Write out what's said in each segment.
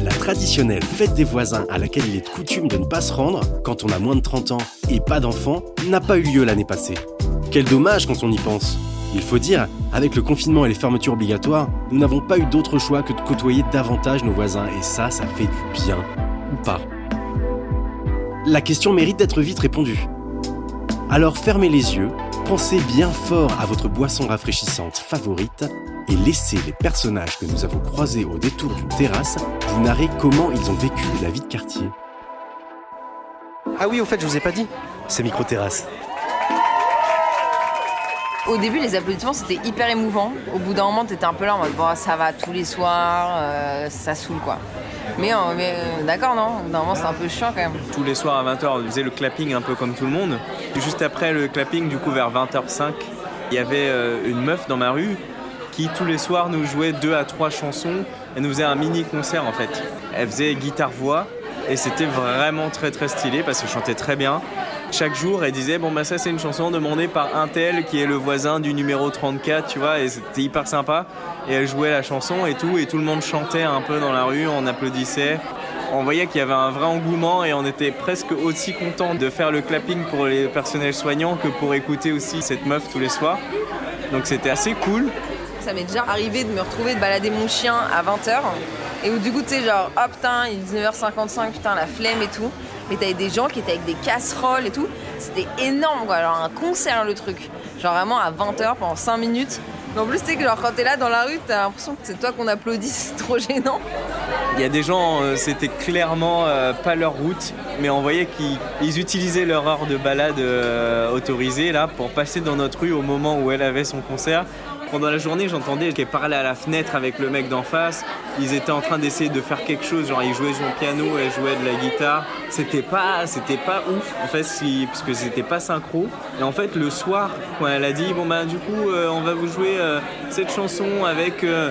La traditionnelle fête des voisins à laquelle il est coutume de ne pas se rendre quand on a moins de 30 ans et pas d'enfants n'a pas eu lieu l'année passée. Quel dommage quand on y pense. Il faut dire, avec le confinement et les fermetures obligatoires, nous n'avons pas eu d'autre choix que de côtoyer davantage nos voisins et ça, ça fait du bien. Ou pas. La question mérite d'être vite répondue. Alors fermez les yeux, pensez bien fort à votre boisson rafraîchissante favorite et laissez les personnages que nous avons croisés au détour d'une terrasse vous narrer comment ils ont vécu la vie de quartier. Ah oui, au fait, je vous ai pas dit, c'est micro-terrasse. Au début, les applaudissements, c'était hyper émouvant. Au bout d'un moment, t'étais un peu là en mode, ça va tous les soirs, euh, ça saoule quoi. Mais, euh, euh, d'accord, non Au bout d'un moment, c'est un peu chiant quand même. Tous les soirs à 20h, on faisait le clapping un peu comme tout le monde. Et juste après le clapping, du coup, vers 20h05, il y avait une meuf dans ma rue qui, tous les soirs, nous jouait deux à trois chansons. Elle nous faisait un mini concert en fait. Elle faisait guitare-voix et c'était vraiment très très stylé parce qu'elle chantait très bien. Chaque jour, elle disait Bon, bah, ça, c'est une chanson demandée par un tel qui est le voisin du numéro 34, tu vois, et c'était hyper sympa. Et elle jouait la chanson et tout, et tout le monde chantait un peu dans la rue, on applaudissait. On voyait qu'il y avait un vrai engouement et on était presque aussi content de faire le clapping pour les personnels soignants que pour écouter aussi cette meuf tous les soirs. Donc c'était assez cool. Ça m'est déjà arrivé de me retrouver de balader mon chien à 20h. Et où du coup, tu sais, genre, oh putain, il est 19h55, putain, la flemme et tout. Mais t'avais des gens qui étaient avec des casseroles et tout. C'était énorme, quoi. Genre un concert, le truc. Genre vraiment à 20h pendant 5 minutes. Mais en plus, tu que genre, quand t'es là dans la rue, t'as l'impression que c'est toi qu'on applaudit. C'est trop gênant. Il y a des gens, euh, c'était clairement euh, pas leur route, mais on voyait qu'ils ils utilisaient leur heure de balade euh, autorisée là pour passer dans notre rue au moment où elle avait son concert. Pendant la journée, j'entendais qu'elle parlait à la fenêtre avec le mec d'en face. Ils étaient en train d'essayer de faire quelque chose, genre ils jouaient son piano, elle jouait de la guitare. C'était pas, c'était pas ouf en fait, si, parce que c'était pas synchro. Et en fait, le soir, quand elle a dit bon bah du coup, euh, on va vous jouer euh, cette chanson avec euh,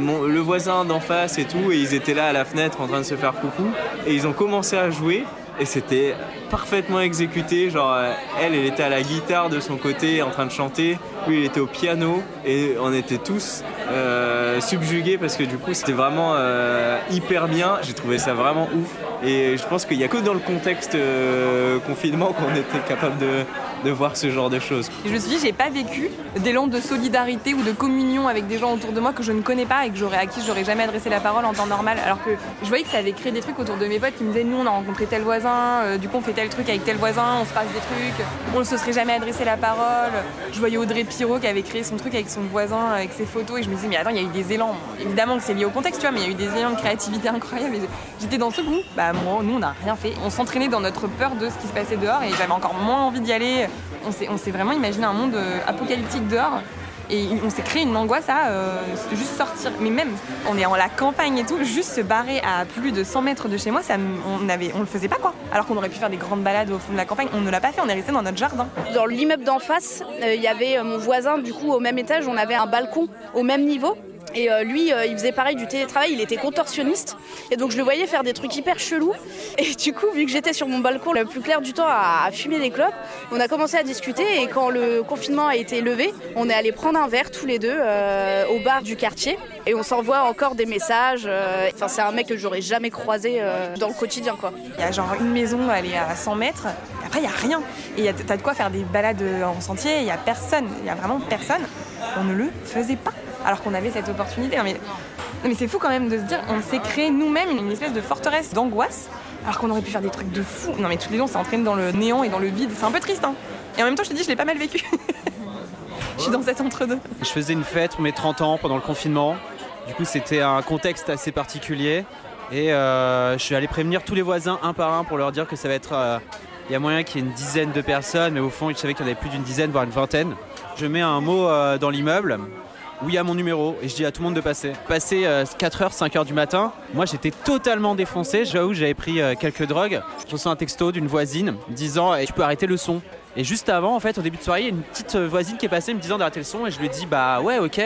mon- le voisin d'en face et tout, et ils étaient là à la fenêtre en train de se faire coucou, et ils ont commencé à jouer. Et c'était parfaitement exécuté, genre euh, elle, elle était à la guitare de son côté en train de chanter, lui il était au piano et on était tous euh, subjugués parce que du coup c'était vraiment euh, hyper bien, j'ai trouvé ça vraiment ouf. Et je pense qu'il n'y a que dans le contexte confinement qu'on était capable de, de voir ce genre de choses. Je me suis dit, j'ai pas vécu d'élan de solidarité ou de communion avec des gens autour de moi que je ne connais pas et que j'aurais à qui j'aurais jamais adressé la parole en temps normal. Alors que je voyais que ça avait créé des trucs autour de mes potes qui me disaient, nous on a rencontré tel voisin, euh, du coup on fait tel truc avec tel voisin, on se passe des trucs, on ne se serait jamais adressé la parole. Je voyais Audrey Pirot qui avait créé son truc avec son voisin, avec ses photos, et je me disais, mais attends, il y a eu des élans. Évidemment que c'est lié au contexte, tu vois, mais il y a eu des élans de créativité incroyables. J'étais dans ce où, bah moi, nous on n'a rien fait. On s'entraînait dans notre peur de ce qui se passait dehors et j'avais encore moins envie d'y aller. On s'est, vraiment imaginé un monde euh, apocalyptique dehors. Et on s'est créé une angoisse à euh, juste sortir. Mais même, on est en la campagne et tout, juste se barrer à plus de 100 mètres de chez moi, on, avait, on le faisait pas quoi. Alors qu'on aurait pu faire des grandes balades au fond de la campagne, on ne l'a pas fait, on est resté dans notre jardin. Dans l'immeuble d'en face, euh, il y avait mon voisin, du coup, au même étage, on avait un balcon au même niveau. Et euh, lui, euh, il faisait pareil du télétravail, il était contorsionniste. Et donc je le voyais faire des trucs hyper chelous. Et du coup, vu que j'étais sur mon balcon le plus clair du temps à, fumer des clopes, on a commencé à discuter. Et quand le confinement a été levé, on est allé prendre un verre tous les deux euh, au bar du quartier. Et on s'envoie encore des messages. Enfin, c'est un mec que j'aurais jamais croisé dans le quotidien, quoi. Il y a genre une maison, elle est à 100 mètres, et après il y a rien. Et t'as de quoi faire des balades en sentier, il y a personne, il y a vraiment personne. On ne le faisait pas, alors qu'on avait cette opportunité. Non, mais, c'est fou quand même de se dire, on s'est créé nous-mêmes une espèce de forteresse d'angoisse, alors qu'on aurait pu faire des trucs de fou. Non mais tous les deux on s'est dans le néant et dans le vide, c'est un peu triste. Hein. Et en même temps je te dis, je l'ai pas mal vécu. je suis dans cet entre-deux. Je faisais une fête pour mes 30 ans pendant le confinement. Du coup, c'était un contexte assez particulier. Et euh, je suis allé prévenir tous les voisins un par un pour leur dire que ça va être. euh, Il y a moyen qu'il y ait une dizaine de personnes, mais au fond, je savais qu'il y en avait plus d'une dizaine, voire une vingtaine. Je mets un mot euh, dans l'immeuble où il y a mon numéro et je dis à tout le monde de passer. Passer 4h, 5h du matin, moi j'étais totalement défoncé, j'avoue j'avais pris euh, quelques drogues. Je reçois un texto d'une voisine disant eh, tu peux arrêter le son. Et juste avant, en fait, au début de soirée, une petite euh, voisine qui est passée me disant d'arrêter le son et je lui dis bah ouais ok.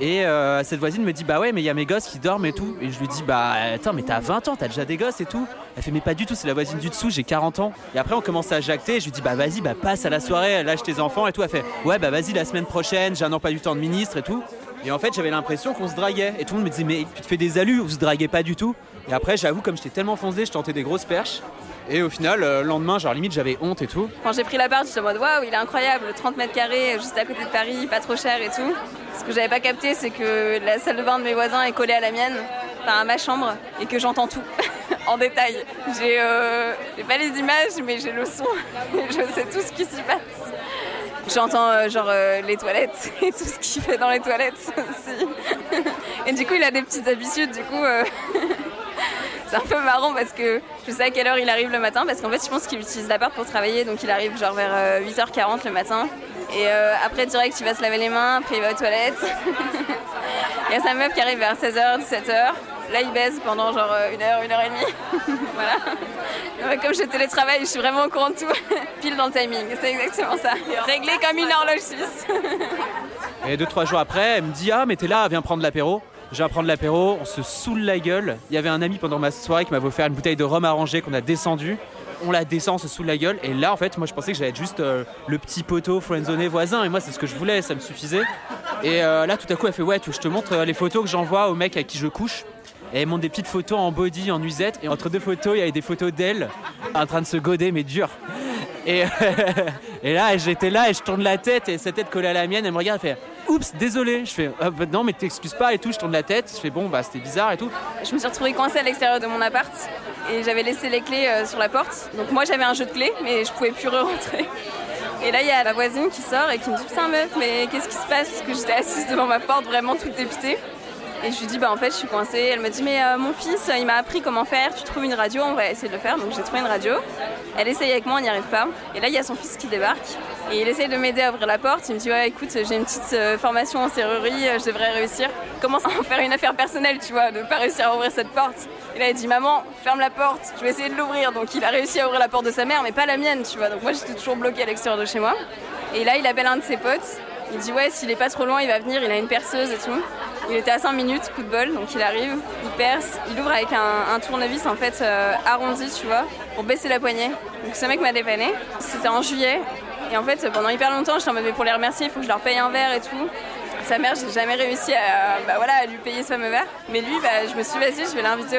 Et euh, cette voisine me dit bah ouais mais il y a mes gosses qui dorment et tout. Et je lui dis bah attends mais t'as 20 ans t'as déjà des gosses et tout. Elle fait mais pas du tout c'est la voisine du dessous j'ai 40 ans. Et après on commence à jacter. Et je lui dis bah vas-y bah passe à la soirée lâche tes enfants et tout. Elle fait ouais bah vas-y la semaine prochaine j'ai un emploi du temps de ministre et tout. Et en fait j'avais l'impression qu'on se draguait. Et tout le monde me disait mais tu te fais des alus vous se draguez pas du tout. Et après j'avoue comme j'étais tellement foncé je tentais des grosses perches et au final, euh, le lendemain, genre limite, j'avais honte et tout. Quand j'ai pris l'appart, j'étais en mode waouh, il est incroyable, 30 mètres carrés, juste à côté de Paris, pas trop cher et tout. Ce que j'avais pas capté, c'est que la salle de bain de mes voisins est collée à la mienne, enfin à ma chambre, et que j'entends tout en détail. J'ai euh, j'ai pas les images, mais j'ai le son. Je sais tout ce qui s'y passe. J'entends euh, genre les toilettes et tout ce qu'il fait dans les toilettes aussi. Et du coup, il a des petites habitudes, du coup. Euh, C'est un peu marrant parce que je sais à quelle heure il arrive le matin parce qu'en fait je pense qu'il utilise l'appart pour travailler donc il arrive genre vers euh, 8h40 le matin et euh, après direct il va se laver les mains, après il va aux toilettes. il y a sa meuf qui arrive vers 16h, 17h. Là il baise pendant genre euh, une heure, une heure et demie. voilà. Comme je télétravaille, je suis vraiment au courant de tout. Pile dans le timing, c'est exactement ça. Réglé comme une horloge suisse. Et deux, trois jours après, elle me dit Ah, mais t'es là, viens prendre l'apéro. Je viens prendre l'apéro, on se saoule la gueule. Il y avait un ami pendant ma soirée qui m'avait offert une bouteille de rhum arrangé qu'on a descendu. On la descend, on se saoule la gueule. Et là, en fait, moi, je pensais que j'allais être juste euh, le petit poteau friendzoné voisin. Et moi, c'est ce que je voulais, ça me suffisait. Et euh, là, tout à coup, elle fait Ouais, tu- je te montre euh, les photos que j'envoie au mec à qui je couche? Et elle montre des petites photos en body, en nuisette. Et entre deux photos, il y avait des photos d'elle en train de se goder, mais dur. Et, là, j'étais là et je tourne la tête et sa tête collée à la mienne. Elle me regarde, elle fait Oups, désolé. Je fais Ah, bah, Non, mais t'excuses pas et tout. Je tourne la tête. Je fais Bon, bah c'était bizarre et tout. Je me suis retrouvée coincée à l'extérieur de mon appart et j'avais laissé les clés euh, sur la porte. Donc moi j'avais un jeu de clés mais je pouvais plus re-rentrer. Et là il y a la voisine qui sort et qui me dit putain meuf mais qu'est-ce qui se passe? Parce que j'étais assise devant ma porte vraiment toute dépitée. Et je lui dis bah en fait je suis coincée. Elle me dit mais euh, mon fils il m'a appris comment faire, tu trouves une radio, on va essayer de le faire. Donc j'ai trouvé une radio. Elle essaye avec moi, on n'y arrive pas. Et là il y a son fils qui débarque. Et il essaye de m'aider à ouvrir la porte. Il me dit ouais écoute j'ai une petite euh, formation en serrurerie, euh, je devrais réussir. Commence à en faire une affaire personnelle tu vois, de pas réussir à ouvrir cette porte? Et là il dit maman ferme la porte, je vais essayer de l'ouvrir. Donc il a réussi à ouvrir la porte de sa mère mais pas la mienne tu vois. Donc moi j'étais toujours bloquée à l'extérieur de chez moi. Et là il appelle un de ses potes. Il dit ouais s'il est pas trop loin il va venir, il a une perceuse et tout. Il était à 5 minutes, coup de bol, donc il arrive, il perce, il ouvre avec un, un tournevis en fait euh, arrondi, tu vois, pour baisser la poignée. Donc ce mec m'a dépanné. C'était en juillet. Et en fait, pendant hyper longtemps, j'étais en mode mais pour les remercier, il faut que je leur paye un verre et tout. Sa mère, j'ai jamais réussi à, bah voilà, à lui payer ce fameux verre. Mais lui, bah, je me suis dit, vas-y, je vais l'inviter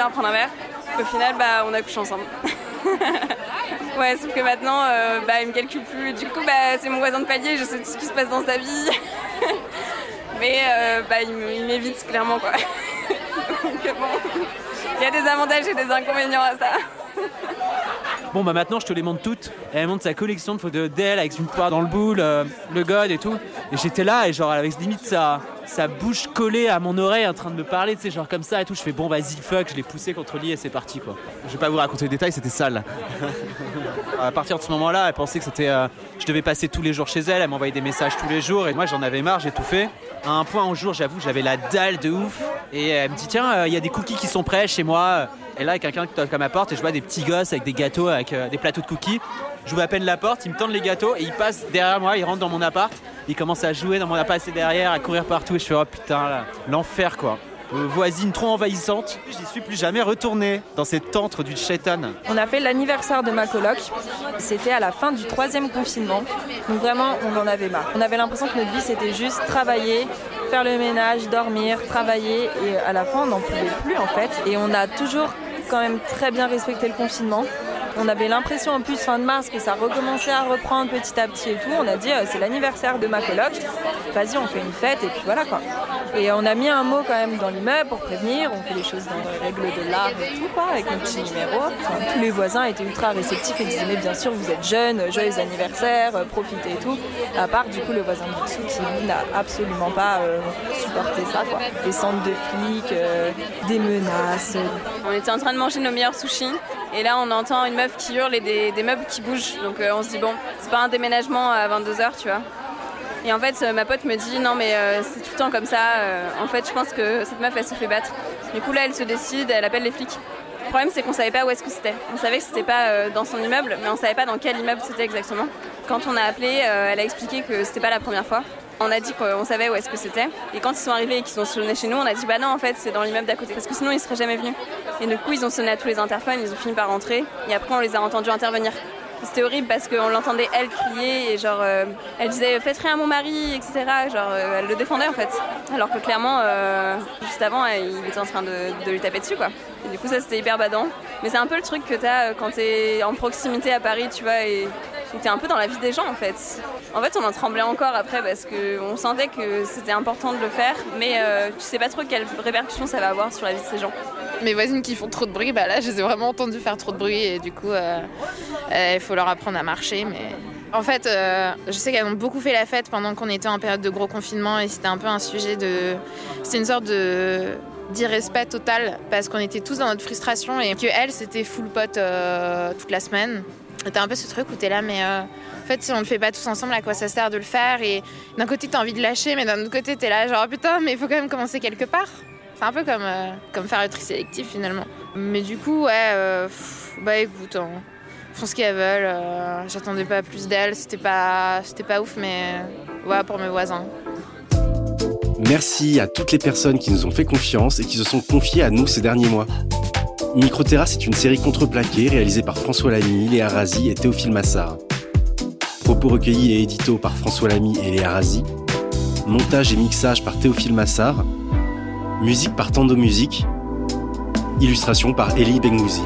à prendre un verre. Au final, bah, on a couché ensemble. ouais, sauf que maintenant, euh, bah, il me calcule plus. Du coup, bah, c'est mon voisin de palier, je sais tout ce qui se passe dans sa vie. Mais euh, bah, il m'évite clairement, quoi. Donc, bon, il y a des avantages et des inconvénients à ça. Bon, bah maintenant, je te les montre toutes. Elle montre sa collection de photos d'elle avec une poire dans le boule, euh, le god et tout. Et j'étais là et genre avec limite sa, sa bouche collée à mon oreille en train de me parler, tu sais, genre comme ça et tout. Je fais bon, vas-y, fuck, je l'ai poussé contre le lit et c'est parti quoi. Je vais pas vous raconter les détails, c'était sale. à partir de ce moment-là, elle pensait que c'était. euh, je devais passer tous les jours chez elle, elle m'envoyait des messages tous les jours et moi j'en avais marre, j'ai tout fait. À un point un jour, j'avoue, j'avais la dalle de ouf. Et elle me dit tiens, euh, il y a des cookies qui sont prêts chez moi. Et là, y a quelqu'un qui toque à ma porte et je vois des petits gosses avec des gâteaux, avec euh, des plateaux de cookies. J'ouvre à peine la porte, ils me tendent les gâteaux et ils passent derrière moi, ils rentrent dans mon appart. Ils commencent à jouer dans mon appart, passer derrière, à courir partout. Et je fais oh putain, l'enfer quoi. Euh, voisine trop envahissante. J'y suis plus jamais retourné dans cet antre du shaitan. On a fait l'anniversaire de ma coloc. C'était à la fin du troisième confinement. Donc vraiment, on en avait marre. On avait l'impression que notre vie, c'était juste travailler, faire le ménage, dormir, travailler. Et à la fin, on n'en pouvait plus en fait. Et on a toujours quand même très bien respecté le confinement. On avait l'impression en plus fin de mars que ça recommençait à reprendre petit à petit et tout. On a dit euh, c'est l'anniversaire de ma coloc, vas-y on fait une fête et puis voilà quoi. Et on a mis un mot quand même dans l'immeuble pour prévenir, on fait les choses dans les règles de l'art et tout quoi, avec notre petit numéro. Enfin, tous les voisins étaient ultra réceptifs et disaient mais bien sûr vous êtes jeunes, joyeux anniversaire, euh, profitez et tout. À part du coup le voisin du dessous qui n'a absolument pas euh, supporté ça quoi. Des centres de flics, des menaces, On était en train de manger nos meilleurs sushis et là on entend une meuf qui hurle et des, meubles qui bougent. Donc euh, on se dit bon, c'est pas un déménagement à 22h, tu vois. Et en fait, ma pote me dit non, mais c'est tout le temps comme ça. en fait, je pense que cette meuf, elle se fait battre. Du coup, là, elle se décide, elle appelle les flics. Le problème, c'est qu'on savait pas où est-ce que c'était. On savait que c'était pas dans son immeuble, mais on savait pas dans quel immeuble c'était exactement. Quand on a appelé, elle a expliqué que c'était pas la première fois. On a dit qu'on savait où est-ce que c'était. Et quand ils sont arrivés et qu'ils ont sonné chez nous, on a dit bah non, en fait, c'est dans l'immeuble d'à côté. Parce que sinon, ils seraient jamais venus. Et du coup, ils ont sonné à tous les interphones, ils ont fini par rentrer. Et après, on les a entendus intervenir. C'était horrible parce qu'on l'entendait elle crier et genre euh, elle disait faites rien à mon mari, etc. Genre euh, elle le défendait en fait. Alors que clairement, euh, juste avant, il était en train de, lui taper dessus quoi. Et du coup, ça c'était hyper badant. Mais c'est un peu le truc que t'as quand t'es en proximité à Paris, tu vois, et t'es un peu dans la vie des gens en fait. En fait, on en tremblait encore après parce qu'on sentait que c'était important de le faire, mais tu sais pas trop quelles répercussions ça va avoir sur la vie de ces gens mes voisines qui font trop de bruit, bah là, je les ai vraiment entendues faire trop de bruit et du coup, euh, euh, il faut leur apprendre à marcher. Mais en fait, euh, je sais qu'elles ont beaucoup fait la fête pendant qu'on était en période de gros confinement et c'était un peu un sujet de. C'était une sorte d'irrespect total parce qu'on était tous dans notre frustration et que c'était full pote toute la semaine. T'as un peu ce truc où t'es là, mais fait, si on le fait pas tous ensemble, à quoi ça sert de le faire? Et d'un côté, t'as envie de lâcher, mais d'un autre côté, t'es là, genre putain, mais il faut quand même commencer quelque part. C'est un peu comme, euh, comme faire le tri sélectif finalement. Mais du coup, ouais, euh, bah écoute, hein, font ce qu'elles veulent. Euh, j'attendais pas plus d'elles, c'était pas, pas ouf, mais voilà pour mes voisins. Merci à toutes les personnes qui nous ont fait confiance et qui se sont confiées à nous ces derniers mois. Microterrasse est une série contreplaquée réalisée par François Lamy, Léa Razi et Théophile Massard. Propos recueillis et édito par François Lamy et Léa Razi. Montage et mixage par Théophile Massard Musique par Tando Musique. Illustration par Elie Bengouzi.